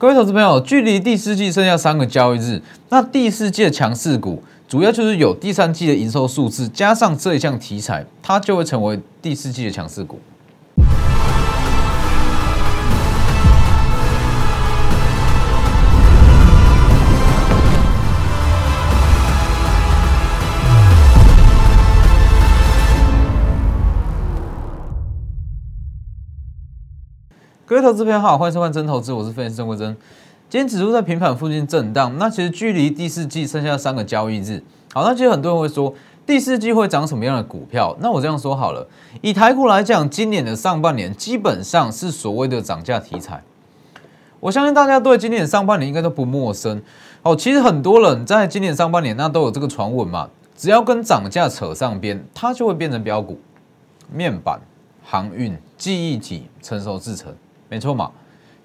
各位投资朋友，距离第四季剩下三个交易日，那第四季的强势股主要就是有第三季的营收数字，加上这一项题材，它就会成为第四季的强势股。各位投资朋友好，欢迎收看真投资，我是分析师郑国珍。今天指数在平盘附近震荡，那其实距离第四季剩下三个交易日。好，那其实很多人会说第四季会涨什么样的股票？那我这样说好了，以台股来讲，今年的上半年基本上是所谓的涨价题材。我相信大家对今年上半年应该都不陌生。哦，其实很多人在今年上半年那都有这个传闻嘛，只要跟涨价扯上边，它就会变成标股。面板、航运、记忆体、成熟制成。没错嘛，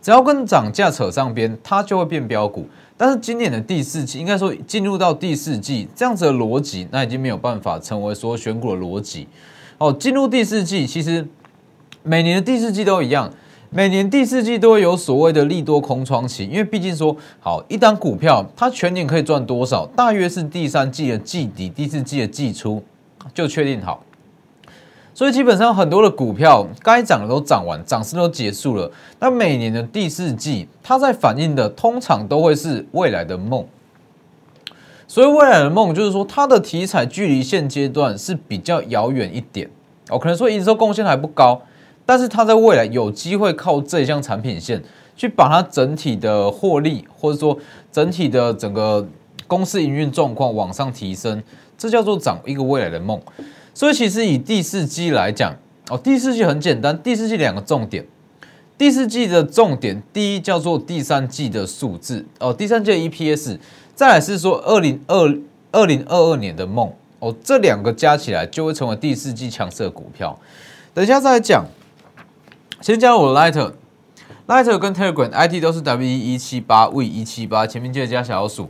只要跟涨价扯上边，它就会变标股。但是今年的第四季，应该说进入到第四季这样子的逻辑，那已经没有办法成为说选股的逻辑。哦，进入第四季，其实每年的第四季都一样，每年第四季都会有所谓的利多空窗期，因为毕竟说好一单股票，它全年可以赚多少，大约是第三季的季底、第四季的季初就确定好。所以基本上很多的股票该涨的都涨完，涨势都结束了。那每年的第四季，它在反映的通常都会是未来的梦。所以未来的梦就是说，它的题材距离现阶段是比较遥远一点。哦，可能说营收贡献还不高，但是它在未来有机会靠这一项产品线去把它整体的获利，或者说整体的整个公司营运状况往上提升，这叫做涨一个未来的梦。所以其实以第四季来讲，哦，第四季很简单，第四季两个重点，第四季的重点，第一叫做第三季的数字，哦，第三季的 EPS，再来是说二零二二零二二年的梦，哦，这两个加起来就会成为第四季强势股票。等一下再来讲，先加入我的 Lighter，Lighter 跟 Telegram ID 都是 W 一七八 V 一七八，前面记得加小数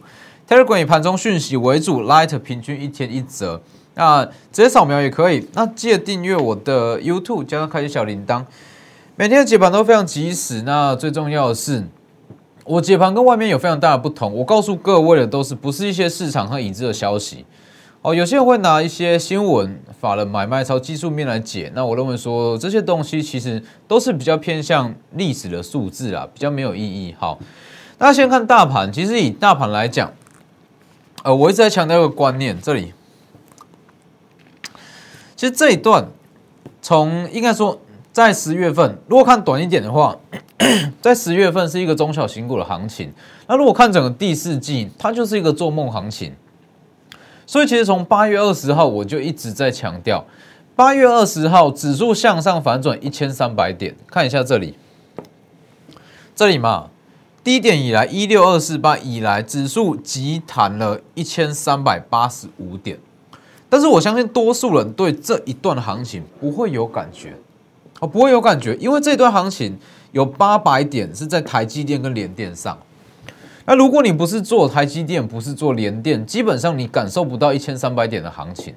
，Telegram 以盘中讯息为主，Lighter 平均一天一折。那直接扫描也可以。那记得订阅我的 YouTube，加上开启小铃铛，每天的解盘都非常及时。那最重要的是，我解盘跟外面有非常大的不同。我告诉各位的都是不是一些市场和已知的消息哦。有些人会拿一些新闻、法人买卖超技术面来解。那我认为说这些东西其实都是比较偏向历史的数字啊，比较没有意义。好，那先看大盘。其实以大盘来讲，呃，我一直在强调一个观念，这里。其实这一段，从应该说在十月份，如果看短一点的话，在十月份是一个中小型股的行情。那如果看整个第四季，它就是一个做梦行情。所以其实从八月二十号我就一直在强调，八月二十号指数向上反转一千三百点，看一下这里，这里嘛，低点以来一六二四八以来，指数急弹了一千三百八十五点。但是我相信多数人对这一段行情不会有感觉，哦，不会有感觉，因为这段行情有八百点是在台积电跟联电上。那如果你不是做台积电，不是做联电，基本上你感受不到一千三百点的行情。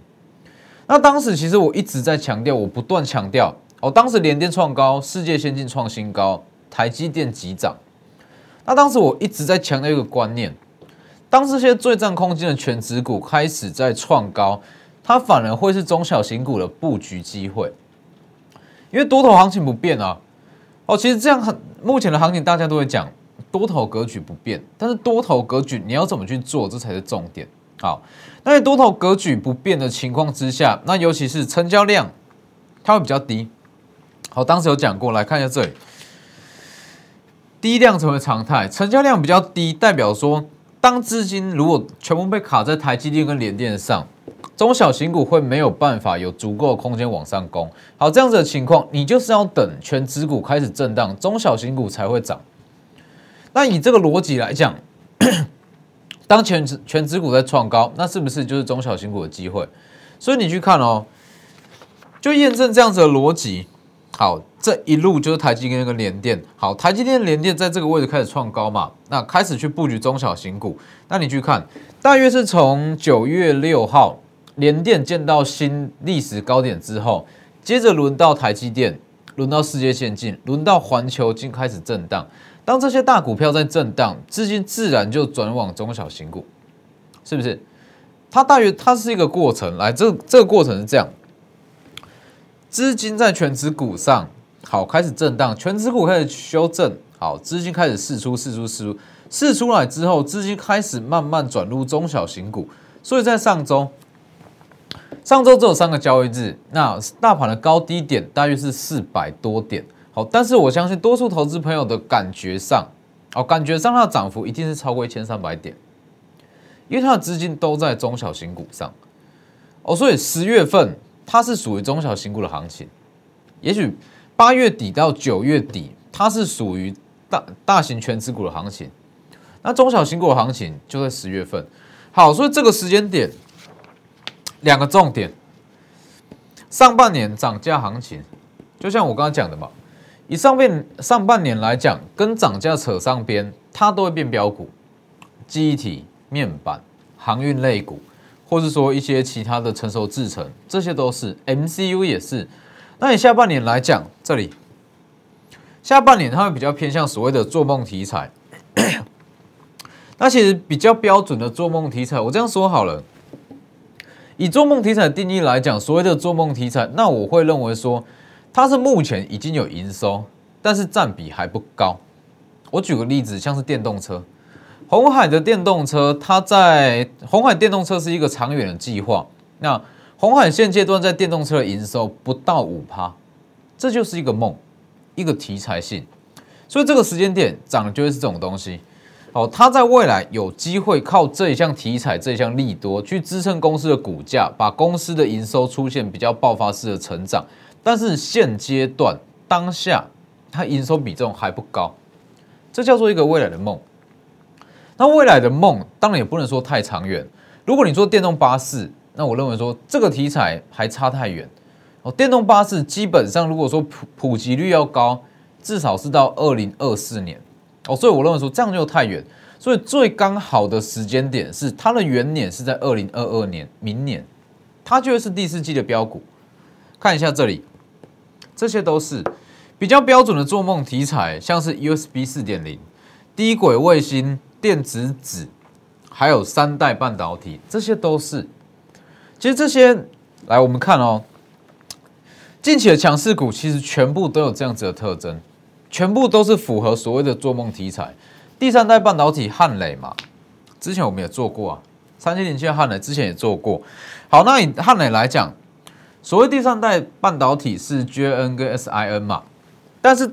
那当时其实我一直在强调，我不断强调，哦，当时联电创高，世界先进创新高，台积电急涨。那当时我一直在强调一个观念，当这些最占空间的全指股开始在创高。它反而会是中小型股的布局机会，因为多头行情不变啊。哦，其实这样很目前的行情大家都会讲多头格局不变，但是多头格局你要怎么去做，这才是重点。好，那在多头格局不变的情况之下，那尤其是成交量它会比较低。好，当时有讲过来看一下这里，低量成为常态，成交量比较低，代表说当资金如果全部被卡在台积电跟联电上。中小型股会没有办法有足够的空间往上攻，好，这样子的情况，你就是要等全指股开始震荡，中小型股才会涨。那以这个逻辑来讲，当全指全指股在创高，那是不是就是中小型股的机会？所以你去看哦，就验证这样子的逻辑。好，这一路就是台积电跟联电。好，台积电、联电在这个位置开始创高嘛，那开始去布局中小型股。那你去看，大约是从九月六号。联电见到新历史高点之后，接着轮到台积电，轮到世界先进，轮到环球金开始震荡。当这些大股票在震荡，资金自然就转往中小型股，是不是？它大约它是一个过程，来，这这个过程是这样：资金在全指股上好开始震荡，全指股开始修正，好，资金开始释出，释出，释出，释出来之后，资金开始慢慢转入中小型股，所以在上周，上周只有三个交易日，那大盘的高低点大约是四百多点。好，但是我相信多数投资朋友的感觉上，哦，感觉上它的涨幅一定是超过一千三百点，因为它的资金都在中小型股上，哦，所以十月份它是属于中小型股的行情，也许八月底到九月底它是属于大大型全资股的行情，那中小型股的行情就在十月份。好，所以这个时间点两个重点，上半年涨价行情，就像我刚刚讲的嘛。以上面上半年来讲，跟涨价扯上边，它都会变标股，记忆体、面板、航运类股，或是说一些其他的成熟制程，这些都是 MCU 也是。那你下半年来讲，这里下半年它会比较偏向所谓的做梦题材。那其实比较标准的做梦题材，我这样说好了，以做梦题材的定义来讲，所谓的做梦题材，那我会认为说。它是目前已经有营收，但是占比还不高。我举个例子，像是电动车，红海的电动车，它在红海电动车是一个长远的计划。那红海现阶段在电动车的营收不到五趴，这就是一个梦，一个题材性。所以这个时间点涨的就会是这种东西。哦，它在未来有机会靠这一项题材、这一项利多去支撑公司的股价，把公司的营收出现比较爆发式的成长。但是现阶段当下，它营收比重还不高，这叫做一个未来的梦。那未来的梦当然也不能说太长远。如果你做电动巴士，那我认为说这个题材还差太远。哦，电动巴士基本上如果说普普及率要高，至少是到二零二四年。哦，所以我认为说这样就太远。所以最刚好的时间点是它的元年是在二零二二年，明年，它就会是第四季的标股。看一下这里，这些都是比较标准的做梦题材，像是 USB 四点零、低轨卫星、电子纸，还有三代半导体，这些都是。其实这些，来我们看哦，近期的强势股其实全部都有这样子的特征，全部都是符合所谓的做梦题材。第三代半导体汉磊嘛，之前我们也做过啊，三七零七汉磊之前也做过。好，那以汉磊来讲。所谓第三代半导体是 JN 跟 SIN 嘛，但是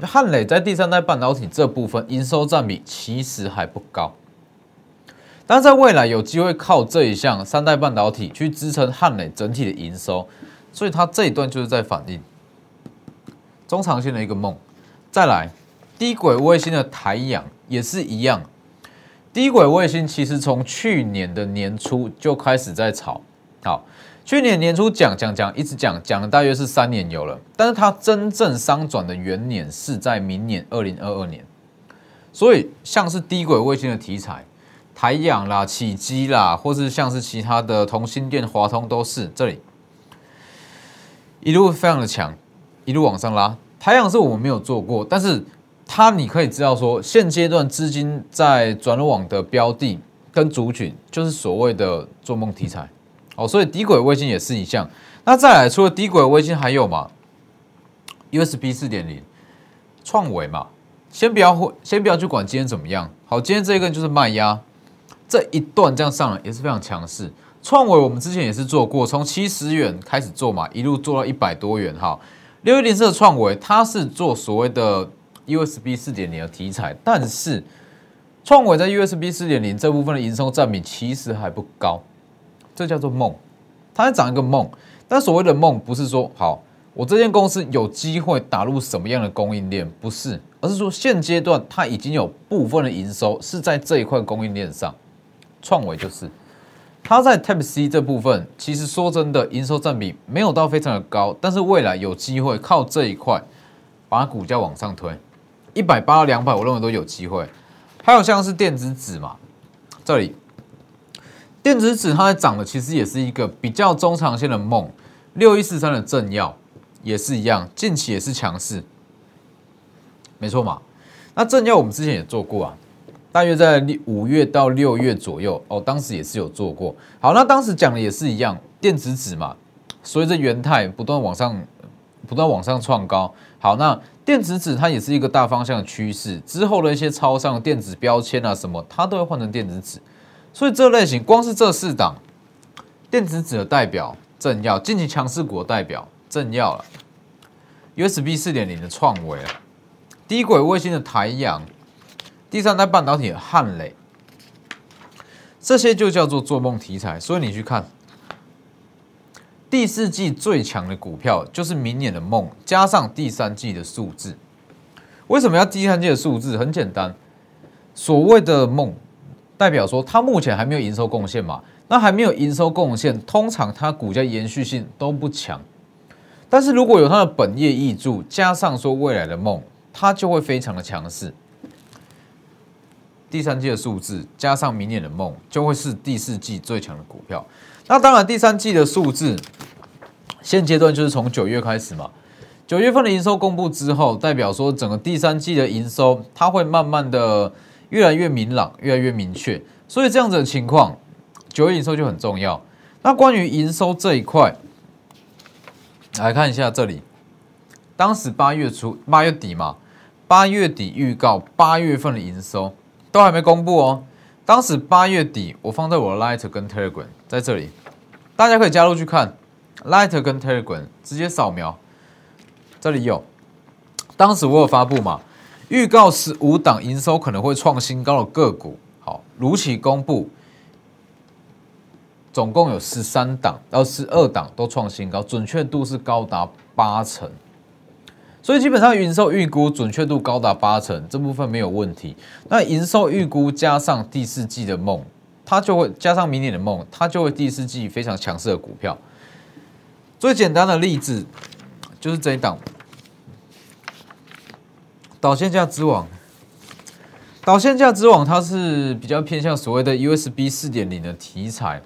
汉磊在第三代半导体这部分营收占比其实还不高，但在未来有机会靠这一项三代半导体去支撑汉磊整体的营收，所以它这一段就是在反映中长线的一个梦。再来，低轨卫星的台阳也是一样，低轨卫星其实从去年的年初就开始在炒，好。去年年初讲讲讲，一直讲讲了大约是三年有了，但是它真正商转的元年是在明年二零二二年，所以像是低轨卫星的题材，台阳啦、起基啦，或是像是其他的同心电、华通都是这里一路非常的强，一路往上拉。台阳是我们没有做过，但是它你可以知道说，现阶段资金在转网的标的跟族群，就是所谓的做梦题材。哦，所以低轨卫星也是一项。那再来，除了低轨卫星，还有嘛？USB 四点零，创维嘛。先不要先不要去管今天怎么样。好，今天这一根就是卖压，这一段这样上来也是非常强势。创维我们之前也是做过，从七十元开始做嘛，一路做到一百多元。哈，六一零四的创维，它是做所谓的 USB 四点零的题材，但是创维在 USB 四点零这部分的营收占比其实还不高。这叫做梦，它在讲一个梦，但所谓的梦不是说好，我这间公司有机会打入什么样的供应链，不是，而是说现阶段它已经有部分的营收是在这一块供应链上，创维就是，它在 Type C 这部分，其实说真的，营收占比没有到非常的高，但是未来有机会靠这一块把股价往上推，一百八到两百，我认为都有机会，还有像是电子纸嘛，这里。电子纸它在涨的，其实也是一个比较中长线的梦。六一四三的正要也是一样，近期也是强势，没错嘛。那正要我们之前也做过啊，大约在五月到六月左右哦，当时也是有做过。好，那当时讲的也是一样，电子纸嘛，随着元泰不断往上，不断往上创高。好，那电子纸它也是一个大方向的趋势，之后的一些超商电子标签啊什么，它都会换成电子纸。所以这类型光是这四档电子纸的代表正要，近期强势股的代表正要了，USB 四点零的创维。低轨卫星的台阳，第三代半导体的汉磊，这些就叫做做梦题材。所以你去看第四季最强的股票，就是明年的梦加上第三季的数字。为什么要第三季的数字？很简单，所谓的梦代表说它目前还没有营收贡献嘛？那还没有营收贡献，通常它股价延续性都不强。但是如果有它的本业益注，加上说未来的梦。它就会非常的强势。第三季的数字加上明年的梦，就会是第四季最强的股票。那当然，第三季的数字现阶段就是从九月开始嘛。九月份的营收公布之后，代表说整个第三季的营收，它会慢慢的越来越明朗，越来越明确。所以这样子的情况，九月营收就很重要。那关于营收这一块，来看一下这里，当时八月初、八月底嘛。八月底预告八月份的营收都还没公布哦。当时八月底我放在我的 Light 跟 Telegram 在这里，大家可以加入去看 Light 跟 Telegram，直接扫描，这里有。当时我有发布嘛，预告十五档营收可能会创新高的个股，好如期公布，总共有十三档到十二档都创新高，准确度是高达八成。所以基本上营收预估准确度高达八成，这部分没有问题。那营收预估加上第四季的梦，它就会加上明年的梦，它就会第四季非常强势的股票。最简单的例子就是这一档导线架之王。导线架之王它是比较偏向所谓的 USB 四点零的题材。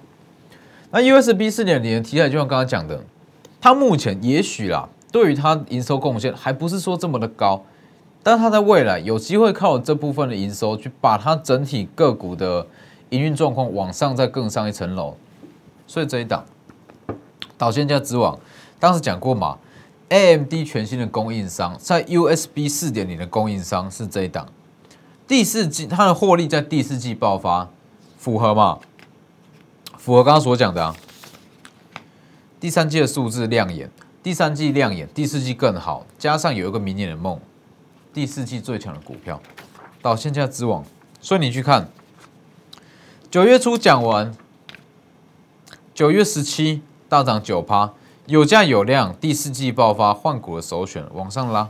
那 USB 四点零的题材，就像刚刚讲的，它目前也许啦。对于它营收贡献还不是说这么的高，但它在未来有机会靠这部分的营收去把它整体个股的营运状况往上再更上一层楼。所以这一档导线架之王，当时讲过嘛，AMD 全新的供应商在 USB 四点零的供应商是这一档，第四季它的获利在第四季爆发，符合吗？符合刚刚所讲的啊，第三季的数字亮眼。第三季亮眼，第四季更好，加上有一个明年的梦，第四季最强的股票，到现在之王。所以你去看，九月初讲完，九月十七大涨九趴，有价有量，第四季爆发换股的首选，往上拉。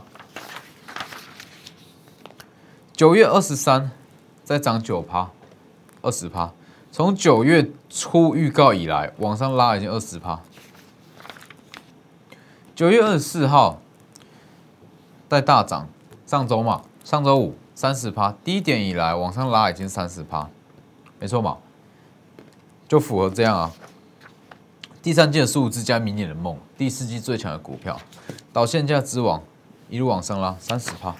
九月二十三再涨九趴，二十趴，从九月初预告以来，往上拉已经二十趴。九月二十四号在大涨，上周嘛，上周五三十趴，低点以来往上拉已经三十趴，没错嘛，就符合这样啊。第三季的数字加明年的梦，第四季最强的股票，到现价之王一路往上拉三十趴。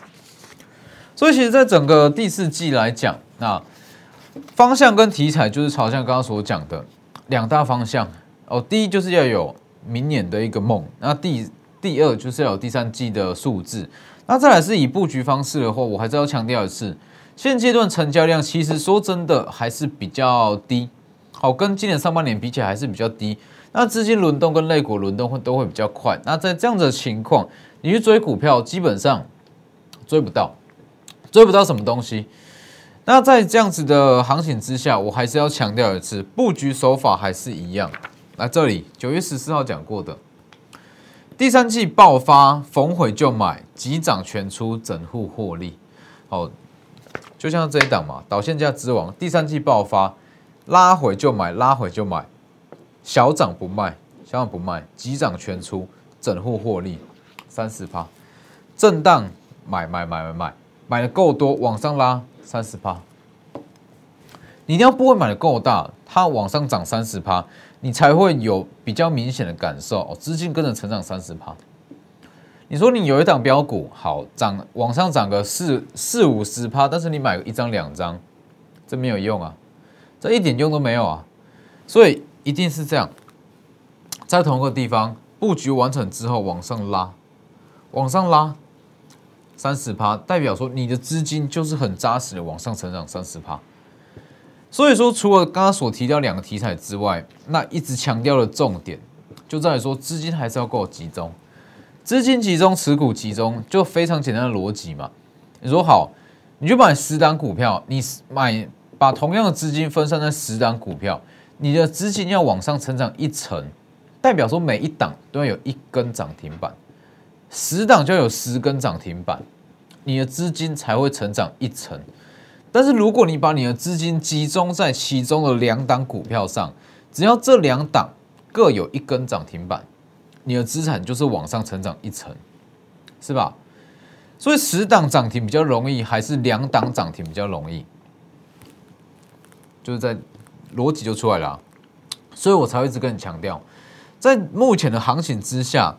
所以其实，在整个第四季来讲，那方向跟题材就是朝向刚刚所讲的两大方向哦。第一就是要有。明年的一个梦，那第第二就是要有第三季的数字，那再来是以布局方式的话，我还是要强调一次，现阶段成交量其实说真的还是比较低，好，跟今年上半年比起来还是比较低。那资金轮动跟类股轮动会都会比较快，那在这样的情况，你去追股票基本上追不到，追不到什么东西。那在这样子的行情之下，我还是要强调一次，布局手法还是一样。那这里九月十四号讲过的，第三季爆发，逢回就买，急涨全出，整户获利。好，就像这一档嘛，导线价之王，第三季爆发，拉回就买，拉回就买，小涨不卖，小涨不卖，急涨全出，整户获利三十趴，震荡买买买买买，买的够多，往上拉三十趴。你一定要不会买的够大，它往上涨三十趴。你才会有比较明显的感受哦，资金跟着成长三十趴。你说你有一档标股好涨，往上涨个四四五十趴，但是你买一张两张，这没有用啊，这一点用都没有啊，所以一定是这样，在同一个地方布局完成之后往上拉，往上拉三十趴，代表说你的资金就是很扎实的往上成长三十趴。所以说，除了刚刚所提到两个题材之外，那一直强调的重点就在于说资金还是要够集中。资金集中，持股集中，就非常简单的逻辑嘛。你说好，你就买十档股票，你买把同样的资金分散在十档股票，你的资金要往上成长一层，代表说每一档都要有一根涨停板，十档就有十根涨停板，你的资金才会成长一层。但是如果你把你的资金集中在其中的两档股票上，只要这两档各有一根涨停板。你的资产就是往上成长一层，是吧？所以十档涨停比较容易，还是两档涨停比较容易？就是在逻辑就出来了，所以我才会一直跟你强调，在目前的行情之下，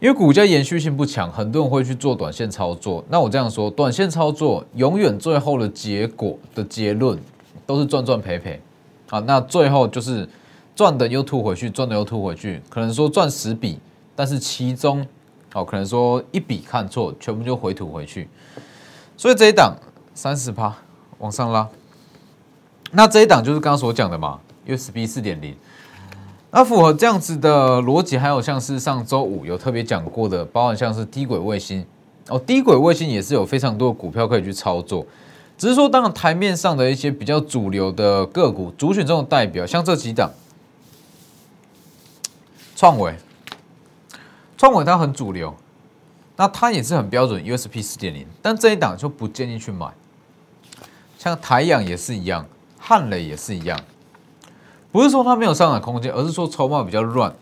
因为股价延续性不强，很多人会去做短线操作。那我这样说，短线操作永远最后的结果的结论都是赚赚赔赔啊。那最后就是。赚的又吐回去，赚的又吐回去，可能说赚十笔，但是其中哦，可能说一笔看错，全部就回吐回去。所以这一档三十趴往上拉，那这一档就是刚刚所讲的嘛，USB 四点零。那符合这样子的逻辑，还有像是上周五有特别讲过的，包含像是低轨卫星哦，低轨卫星也是有非常多的股票可以去操作，只是说当然台面上的一些比较主流的个股，主选中的代表，像这几档。创维，创维它很主流，那它也是很标准 USP 四点零，但这一档就不建议去买。像台阳也是一样，汉磊也是一样，不是说它没有上涨空间，而是说筹码比较乱，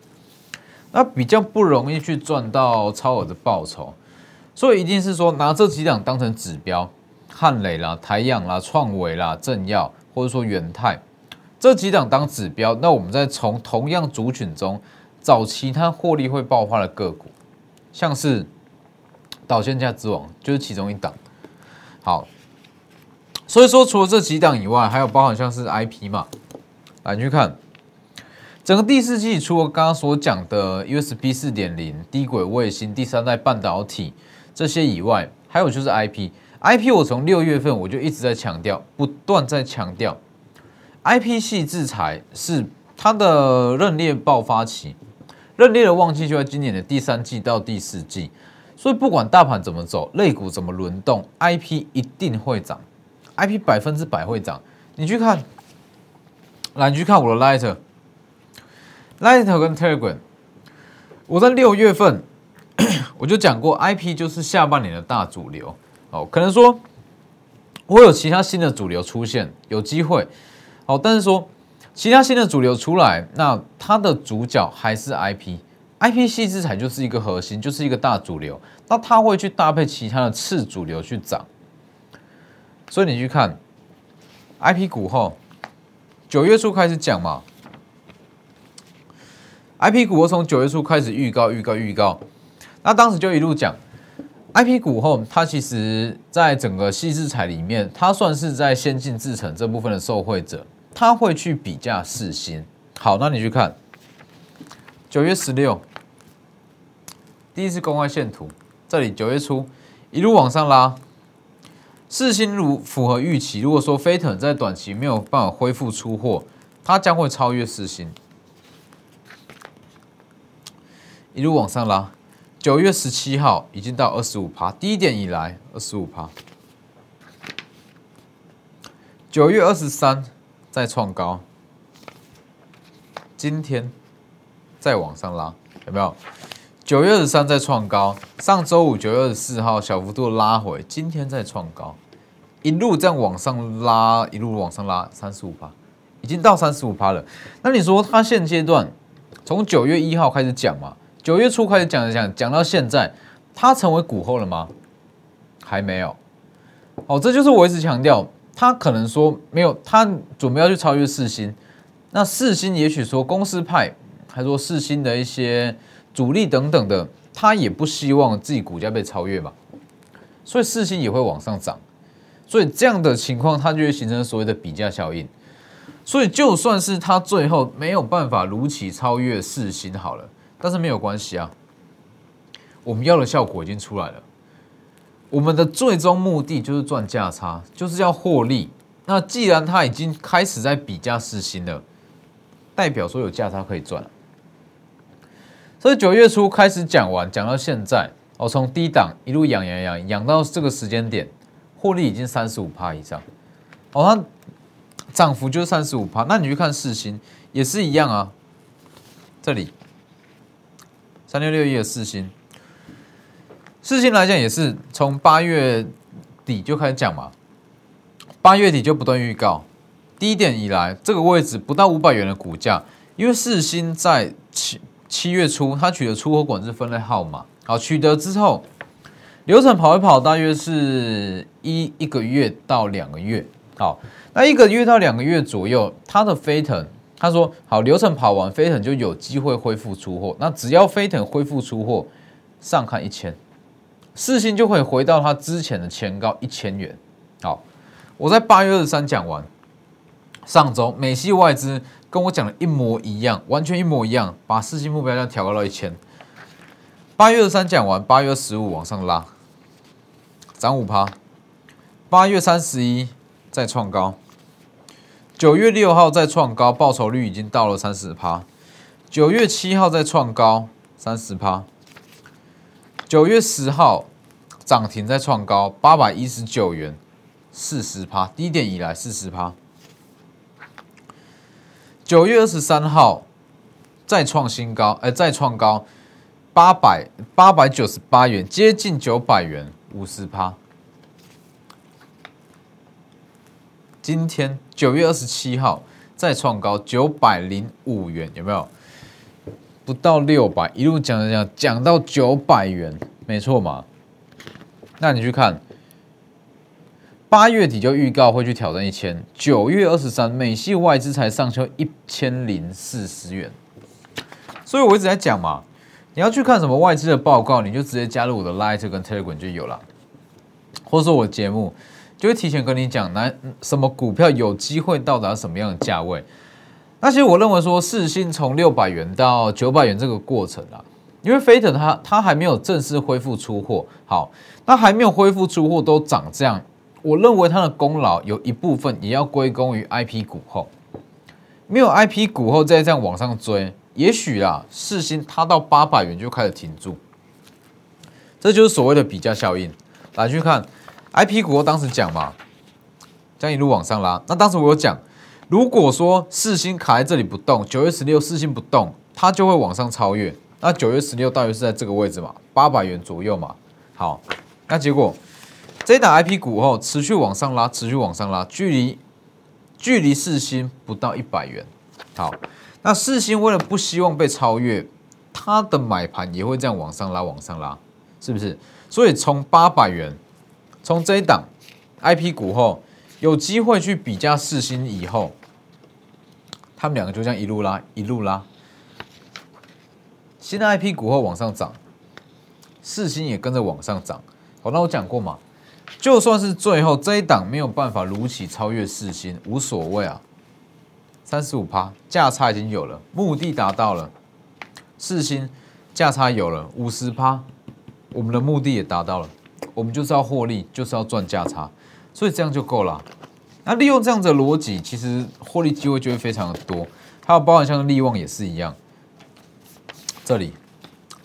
那比较不容易去赚到超额的报酬，所以一定是说拿这几档当成指标，汉磊啦、台阳啦、创维啦、正耀或者说元泰这几档当指标，那我们再从同样族群中。找其他获利会爆发的个股，像是导线价之王就是其中一档。好，所以说除了这几档以外，还有包含像是 IP 嘛，来你去看整个第四季，除了刚刚所讲的 USB 四点零、低轨卫星、第三代半导体这些以外，还有就是 IP。IP 我从六月份我就一直在强调，不断在强调，IP 系制裁是它的认列爆发期。认列的旺季就在今年的第三季到第四季，所以不管大盘怎么走，类股怎么轮动，IP 一定会涨，IP 百分之百会涨。你去看，来你去看我的 Lighter，Lighter 跟 Telegram，我在六月份 我就讲过，IP 就是下半年的大主流哦。可能说我有其他新的主流出现，有机会哦，但是说。其他新的主流出来，那它的主角还是 IP，IP 系资产就是一个核心，就是一个大主流。那它会去搭配其他的次主流去涨，所以你去看 IP 股后，九月初开始讲嘛，IP 股我从九月初开始预告预告预告，那当时就一路讲。IP 股后，它其实在整个细资产里面，它算是在先进制程这部分的受惠者。它会去比价四星，好，那你去看。九月十六第一次公开线图，这里九月初一路往上拉，四星如符合预期。如果说飞腾在短期没有办法恢复出货，它将会超越四星，一路往上拉。九月十七号已经到二十五趴，低点以来二十五趴。九月二十三。再创高，今天再往上拉，有没有？九月二十三再创高，上周五九月二十四号小幅度拉回，今天再创高，一路这样往上拉，一路往上拉，三十五趴，已经到三十五趴了。那你说它现阶段从九月一号开始讲嘛？九月初开始讲讲讲到现在，它成为股后了吗？还没有。哦，这就是我一直强调。他可能说没有，他准备要去超越四星。那四星也许说公司派，还说四星的一些主力等等的，他也不希望自己股价被超越嘛，所以四星也会往上涨，所以这样的情况，它就会形成所谓的比价效应。所以就算是它最后没有办法如期超越四星好了，但是没有关系啊，我们要的效果已经出来了。我们的最终目的就是赚价差，就是要获利。那既然它已经开始在比价四星了，代表说有价差可以赚。所所以九月初开始讲完，讲到现在，我从低档一路养养养养到这个时间点，获利已经三十五趴以上。哦，它涨幅就是三十五趴。那你去看四星也是一样啊，这里三六六一的四星，四星来讲也是从八月底就开始讲嘛，八月底就不断预告，低点以来这个位置不到五百元的股价，因为四星在七。七月初，他取得出口管制分类号码，好，取得之后，流程跑一跑，大约是一一个月到两个月，好，那一个月到两个月左右，他的飞腾，他说好，流程跑完，飞腾就有机会恢复出货，那只要飞腾恢复出货，上看一千，四星就会回到他之前的前高一千元，好，我在八月二十三讲完，上周美系外资。跟我讲的一模一样，完全一模一样，把四星目标价调高到一千。八月二三讲完，八月十五往上拉，涨五趴。八月三十一再创高，九月六号再创高，报酬率已经到了三十趴。九月七号再创高，三十趴。九月十号涨停再创高，八百一十九元，四十趴，低点以来四十趴。九月二十三号再创新高，哎，再创高八百八百九十八元，接近九百元，五十趴。今天九月二十七号再创高九百零五元，有没有？不到六百，一路讲讲讲讲到九百元，没错嘛？那你去看。八月底就预告会去挑战一千，九月二十三，美系外资才上修一千零四十元，所以我一直在讲嘛，你要去看什么外资的报告，你就直接加入我的 Light 跟 Telegram 就有了，或者说我节目就会提前跟你讲，哪什么股票有机会到达什么样的价位。那其实我认为说，四星从六百元到九百元这个过程啊，因为飞腾它它还没有正式恢复出货，好，那还没有恢复出货都涨这样。我认为它的功劳有一部分也要归功于 I P 股后，没有 I P 股后再这样往上追，也许啊，四星它到八百元就开始停住，这就是所谓的比价效应。来去看 I P 股后当时讲嘛，将一路往上拉。那当时我有讲，如果说四星卡在这里不动，九月十六四星不动，它就会往上超越。那九月十六大约是在这个位置嘛，八百元左右嘛。好，那结果。这档 I P 股后持续往上拉，持续往上拉，距离距离四星不到一百元。好，那四星为了不希望被超越，它的买盘也会这样往上拉，往上拉，是不是？所以从八百元，从这一档 I P 股后有机会去比价四星以后，他们两个就这样一路拉，一路拉。新的 I P 股后往上涨，四星也跟着往上涨。好，那我讲过嘛？就算是最后这一档没有办法如期超越四星，无所谓啊，三十五趴价差已经有了，目的达到了，四星价差有了五十趴，我们的目的也达到了，我们就是要获利，就是要赚价差，所以这样就够了。那利用这样的逻辑，其实获利机会就会非常的多。还有包含像利旺也是一样，这里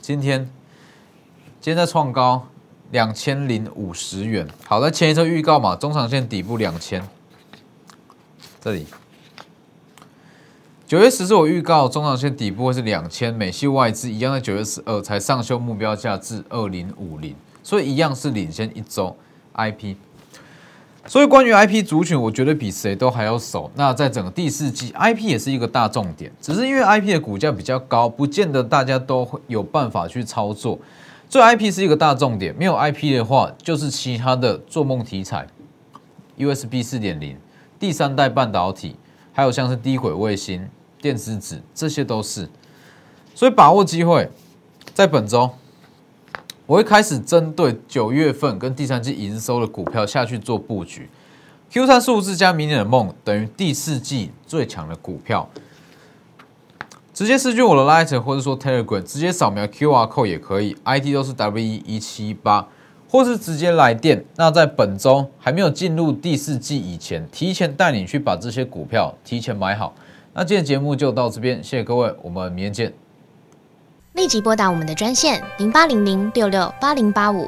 今天今天在创高。两千零五十元，好，在前一周预告嘛，中长线底部两千，这里九月十日我预告中长线底部会是两千，美系外资一样在九月十二才上修目标价至二零五零，所以一样是领先一周 I P，所以关于 I P 族群，我觉得比谁都还要熟。那在整个第四季，I P 也是一个大重点，只是因为 I P 的股价比较高，不见得大家都会有办法去操作。所以 IP 是一个大重点，没有 IP 的话，就是其他的做梦题材，USB 四点零、第三代半导体，还有像是低轨卫星、电子纸，这些都是。所以把握机会，在本周我会开始针对九月份跟第三季营收的股票下去做布局。Q 三数字加明年的梦等于第四季最强的股票。直接私讯我的 Light 或者说 Telegram，直接扫描 QR code 也可以，ID 都是 WE 一七八。或是直接来电，那在本周还没有进入第四季以前，提前带你去把这些股票提前买好。那今天节目就到这边，谢谢各位，我们明天见。立即拨打我们的专线零八零零六六八零八五。